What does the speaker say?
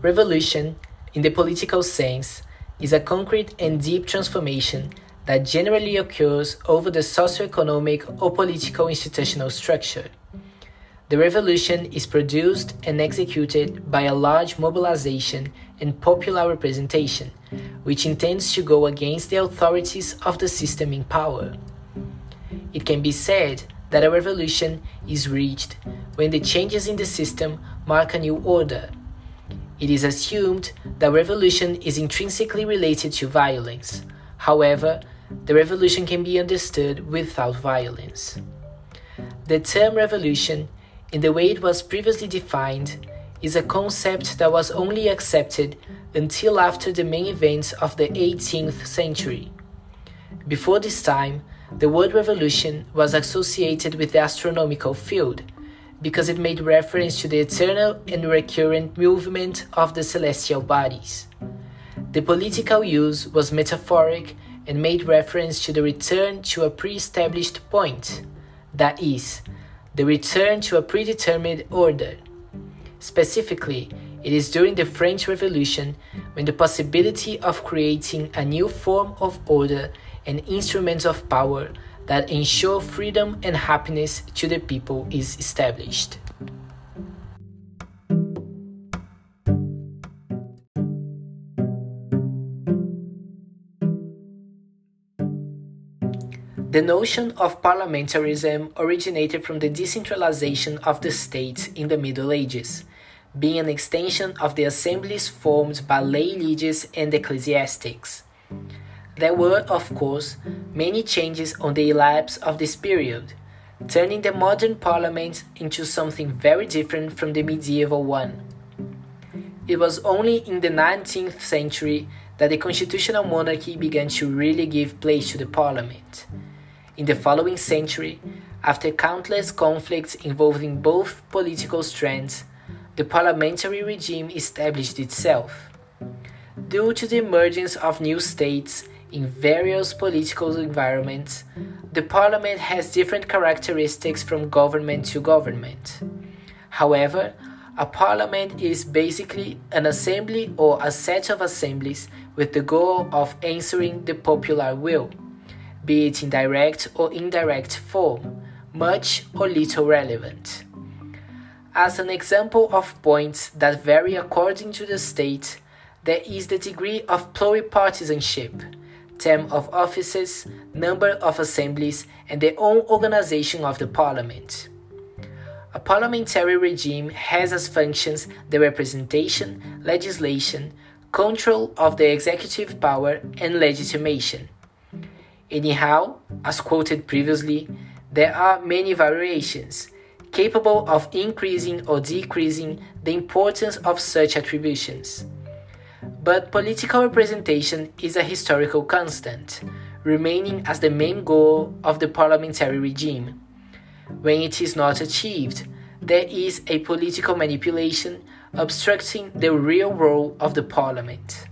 Revolution, in the political sense, is a concrete and deep transformation that generally occurs over the socio-economic or political institutional structure. The revolution is produced and executed by a large mobilization and popular representation, which intends to go against the authorities of the system in power. It can be said that a revolution is reached when the changes in the system mark a new order it is assumed that revolution is intrinsically related to violence. However, the revolution can be understood without violence. The term revolution, in the way it was previously defined, is a concept that was only accepted until after the main events of the 18th century. Before this time, the word revolution was associated with the astronomical field because it made reference to the eternal and recurrent movement of the celestial bodies. The political use was metaphoric and made reference to the return to a pre established point, that is, the return to a predetermined order. Specifically, it is during the French Revolution when the possibility of creating a new form of order and instruments of power that ensure freedom and happiness to the people is established. The notion of parliamentarism originated from the decentralization of the state in the Middle Ages, being an extension of the assemblies formed by lay leaders and ecclesiastics. There were, of course, many changes on the elapse of this period, turning the modern parliament into something very different from the medieval one. It was only in the 19th century that the constitutional monarchy began to really give place to the parliament. In the following century, after countless conflicts involving both political strands, the parliamentary regime established itself. Due to the emergence of new states in various political environments, the parliament has different characteristics from government to government. However, a parliament is basically an assembly or a set of assemblies with the goal of answering the popular will, be it in direct or indirect form, much or little relevant. As an example of points that vary according to the state, there is the degree of pluripartisanship term of offices, number of assemblies, and the own organization of the parliament. A parliamentary regime has as functions the representation, legislation, control of the executive power, and legitimation. Anyhow, as quoted previously, there are many variations capable of increasing or decreasing the importance of such attributions. But political representation is a historical constant, remaining as the main goal of the parliamentary regime. When it is not achieved, there is a political manipulation obstructing the real role of the parliament.